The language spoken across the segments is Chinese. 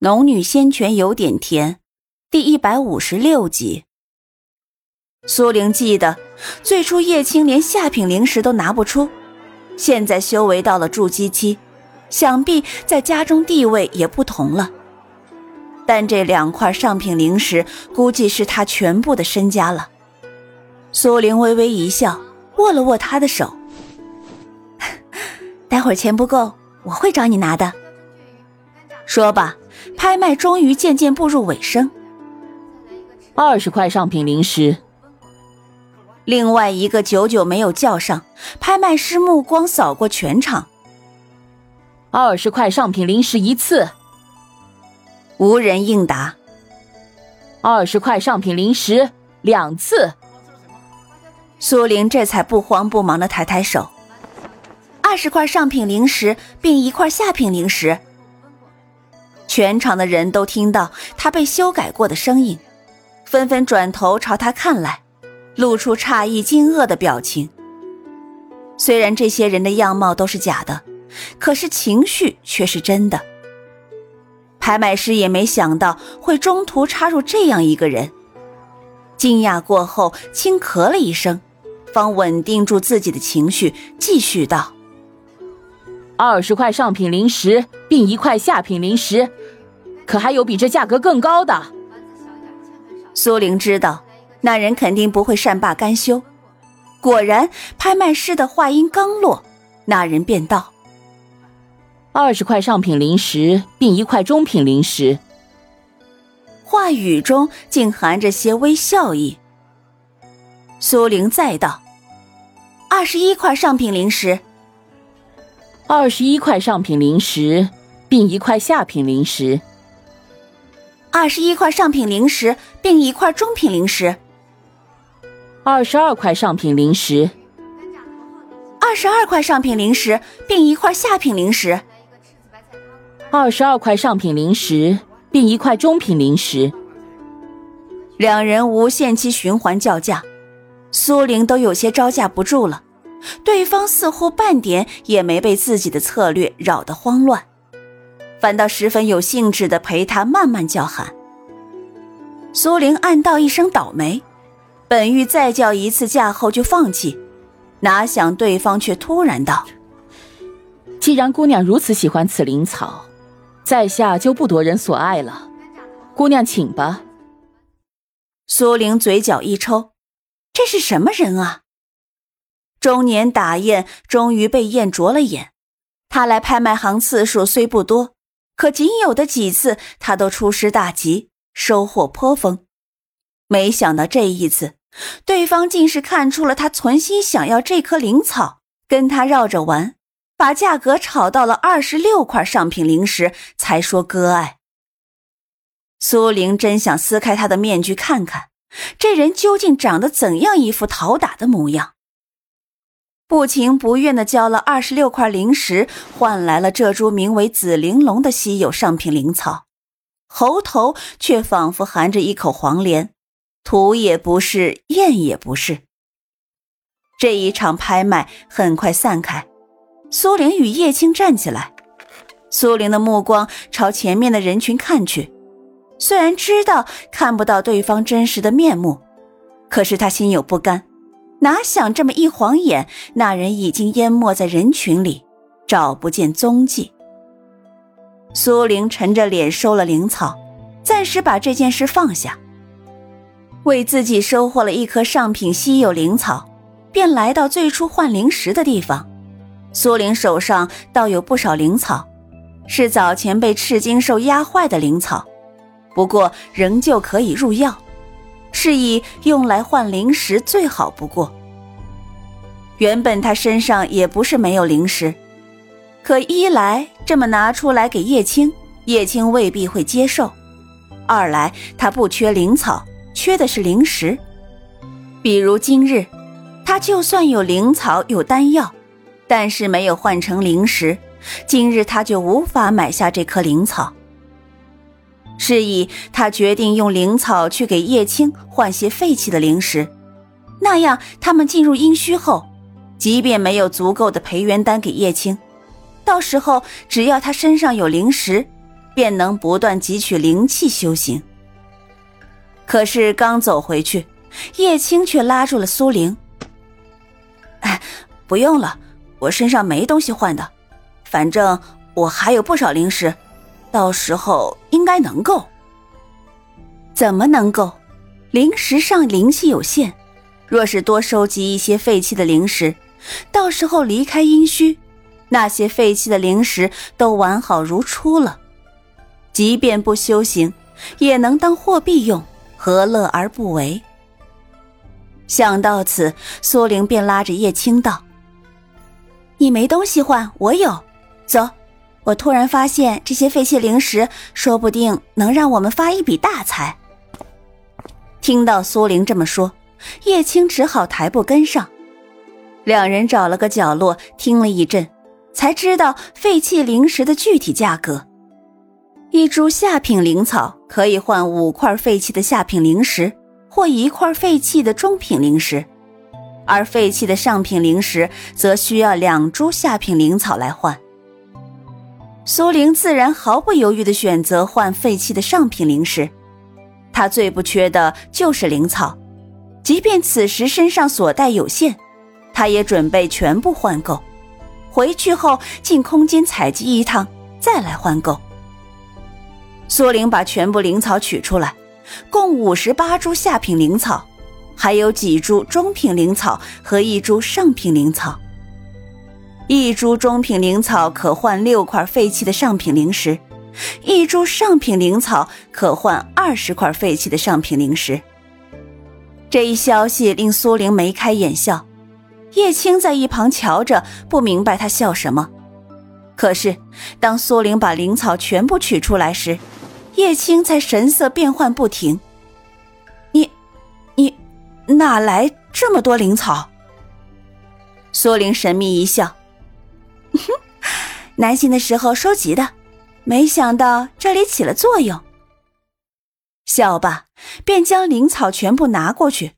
农女仙泉有点甜，第一百五十六集。苏玲记得，最初叶青连下品灵石都拿不出，现在修为到了筑基期，想必在家中地位也不同了。但这两块上品灵石，估计是他全部的身家了。苏玲微微一笑，握了握他的手：“ 待会儿钱不够，我会找你拿的。”说吧。拍卖终于渐渐步入尾声，二十块上品灵石。另外一个久久没有叫上，拍卖师目光扫过全场，二十块上品灵石一次。无人应答。二十块上品灵石两次。苏玲这才不慌不忙的抬抬手，二十块上品灵石并一块下品灵石。全场的人都听到他被修改过的声音，纷纷转头朝他看来，露出诧异、惊愕的表情。虽然这些人的样貌都是假的，可是情绪却是真的。拍卖师也没想到会中途插入这样一个人，惊讶过后轻咳了一声，方稳定住自己的情绪，继续道。二十块上品灵石，并一块下品灵石，可还有比这价格更高的？苏玲知道那人肯定不会善罢甘休。果然，拍卖师的话音刚落，那人便道：“二十块上品灵石，并一块中品灵石。”话语中竟含着些微笑意。苏玲再道：“二十一块上品灵石。”二十一块上品灵石，并一块下品灵石。二十一块上品灵石，并一块中品灵石。二十二块上品灵石。二十二块上品灵石，并一块下品灵石。二十二块上品灵石，并一块中品灵石。两人无限期循环叫价，苏玲都有些招架不住了。对方似乎半点也没被自己的策略扰得慌乱，反倒十分有兴致地陪他慢慢叫喊。苏玲暗道一声倒霉，本欲再叫一次价后就放弃，哪想对方却突然道：“既然姑娘如此喜欢此灵草，在下就不夺人所爱了。姑娘请吧。”苏玲嘴角一抽，这是什么人啊？中年打雁终于被雁啄了眼。他来拍卖行次数虽不多，可仅有的几次，他都出师大吉，收获颇丰。没想到这一次，对方竟是看出了他存心想要这颗灵草，跟他绕着玩，把价格炒到了二十六块上品灵石，才说割爱。苏玲真想撕开他的面具看看，这人究竟长得怎样一副讨打的模样。不情不愿地交了二十六块灵石，换来了这株名为紫玲珑的稀有上品灵草，喉头却仿佛含着一口黄连，吐也不是，咽也不是。这一场拍卖很快散开，苏玲与叶青站起来，苏玲的目光朝前面的人群看去，虽然知道看不到对方真实的面目，可是她心有不甘。哪想这么一晃眼，那人已经淹没在人群里，找不见踪迹。苏玲沉着脸收了灵草，暂时把这件事放下，为自己收获了一颗上品稀有灵草，便来到最初换灵石的地方。苏玲手上倒有不少灵草，是早前被赤金兽压坏的灵草，不过仍旧可以入药。是以用来换灵石最好不过。原本他身上也不是没有灵石，可一来这么拿出来给叶青，叶青未必会接受；二来他不缺灵草，缺的是灵石。比如今日，他就算有灵草有丹药，但是没有换成灵石，今日他就无法买下这颗灵草。是以，他决定用灵草去给叶青换些废弃的灵石，那样他们进入阴虚后，即便没有足够的培元丹给叶青，到时候只要他身上有灵石，便能不断汲取灵气修行。可是刚走回去，叶青却拉住了苏玲：“哎，不用了，我身上没东西换的，反正我还有不少灵石，到时候应该能够。”怎么能够？灵石上灵气有限，若是多收集一些废弃的灵石，到时候离开阴虚，那些废弃的灵石都完好如初了。即便不修行，也能当货币用，何乐而不为？想到此，苏玲便拉着叶青道：“你没东西换，我有，走。我突然发现这些废弃灵石，说不定能让我们发一笔大财。”听到苏玲这么说，叶青只好抬步跟上。两人找了个角落听了一阵，才知道废弃灵石的具体价格：一株下品灵草可以换五块废弃的下品灵石，或一块废弃的中品灵石；而废弃的上品灵石则需要两株下品灵草来换。苏玲自然毫不犹豫地选择换废弃的上品灵石。她最不缺的就是灵草，即便此时身上所带有限，他也准备全部换购。回去后进空间采集一趟，再来换购。苏玲把全部灵草取出来，共五十八株下品灵草，还有几株中品灵草和一株上品灵草。一株中品灵草可换六块废弃的上品灵石。一株上品灵草可换二十块废弃的上品灵石。这一消息令苏玲眉开眼笑，叶青在一旁瞧着，不明白他笑什么。可是当苏玲把灵草全部取出来时，叶青才神色变幻不停。你，你哪来这么多灵草？苏玲神秘一笑，南行的时候收集的。没想到这里起了作用。笑罢，便将灵草全部拿过去，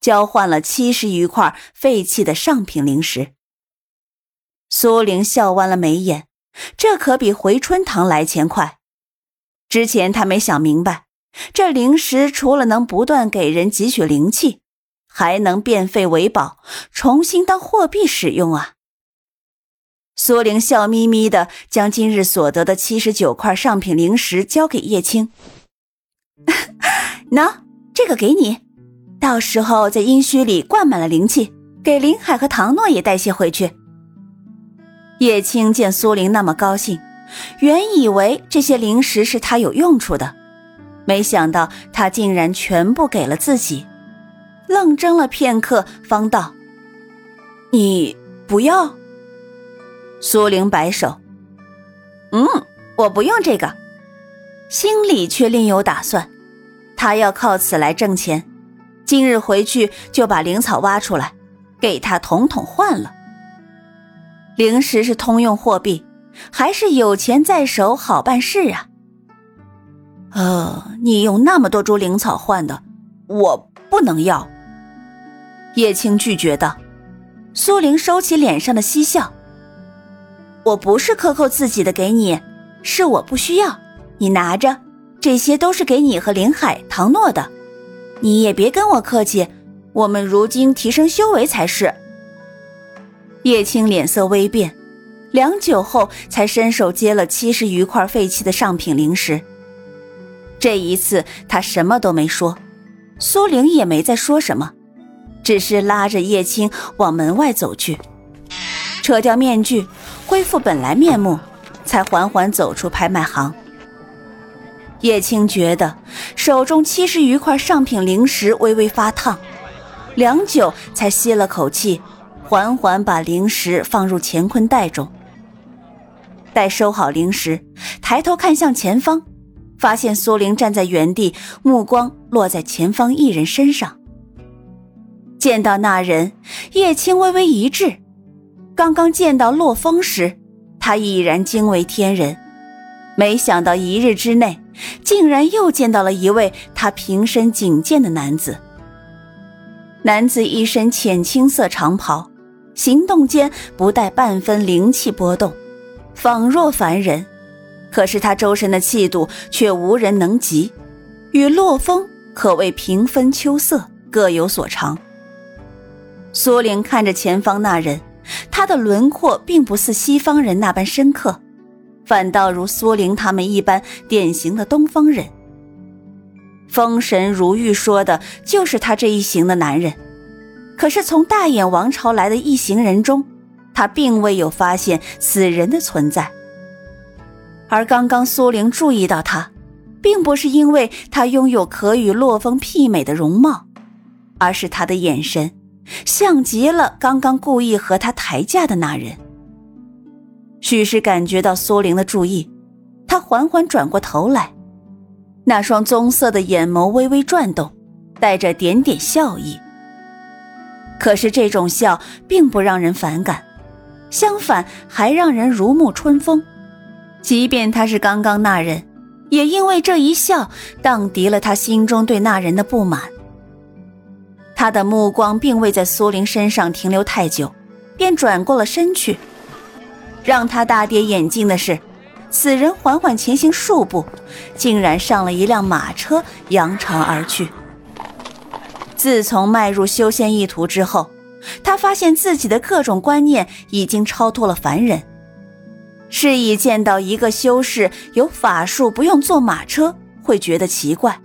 交换了七十余块废弃的上品灵石。苏玲笑弯了眉眼，这可比回春堂来钱快。之前他没想明白，这灵石除了能不断给人汲取灵气，还能变废为宝，重新当货币使用啊。苏玲笑眯眯的将今日所得的七十九块上品灵石交给叶青，喏，这个给你，到时候在阴虚里灌满了灵气，给林海和唐诺也带些回去。叶青见苏玲那么高兴，原以为这些灵石是他有用处的，没想到他竟然全部给了自己，愣怔了片刻，方道：“你不要。”苏玲摆手：“嗯，我不用这个。”心里却另有打算，他要靠此来挣钱。今日回去就把灵草挖出来，给他统统换了。灵石是通用货币，还是有钱在手好办事啊？呃，你用那么多株灵草换的，我不能要。”叶青拒绝道。苏玲收起脸上的嬉笑。我不是克扣自己的给你，是我不需要，你拿着，这些都是给你和林海、唐诺的，你也别跟我客气，我们如今提升修为才是。叶青脸色微变，良久后才伸手接了七十余块废弃的上品灵石。这一次他什么都没说，苏玲也没再说什么，只是拉着叶青往门外走去。扯掉面具，恢复本来面目，才缓缓走出拍卖行。叶青觉得手中七十余块上品灵石微微发烫，良久才吸了口气，缓缓把灵石放入乾坤袋中。待收好灵石，抬头看向前方，发现苏玲站在原地，目光落在前方一人身上。见到那人，叶青微微一滞。刚刚见到洛风时，他已然惊为天人，没想到一日之内，竟然又见到了一位他平生仅见的男子。男子一身浅青色长袍，行动间不带半分灵气波动，仿若凡人，可是他周身的气度却无人能及，与洛风可谓平分秋色，各有所长。苏玲看着前方那人，他的轮廓并不似西方人那般深刻，反倒如苏玲他们一般典型的东方人。风神如玉说的就是他这一行的男人，可是从大眼王朝来的一行人中，他并未有发现此人的存在。而刚刚苏玲注意到他，并不是因为他拥有可与洛风媲美的容貌，而是他的眼神。像极了刚刚故意和他抬价的那人。许是感觉到苏玲的注意，他缓缓转过头来，那双棕色的眼眸微微转动，带着点点笑意。可是这种笑并不让人反感，相反还让人如沐春风。即便他是刚刚那人，也因为这一笑荡涤了他心中对那人的不满。他的目光并未在苏玲身上停留太久，便转过了身去。让他大跌眼镜的是，此人缓缓前行数步，竟然上了一辆马车，扬长而去。自从迈入修仙一途之后，他发现自己的各种观念已经超脱了凡人。是以见到一个修士有法术不用坐马车，会觉得奇怪。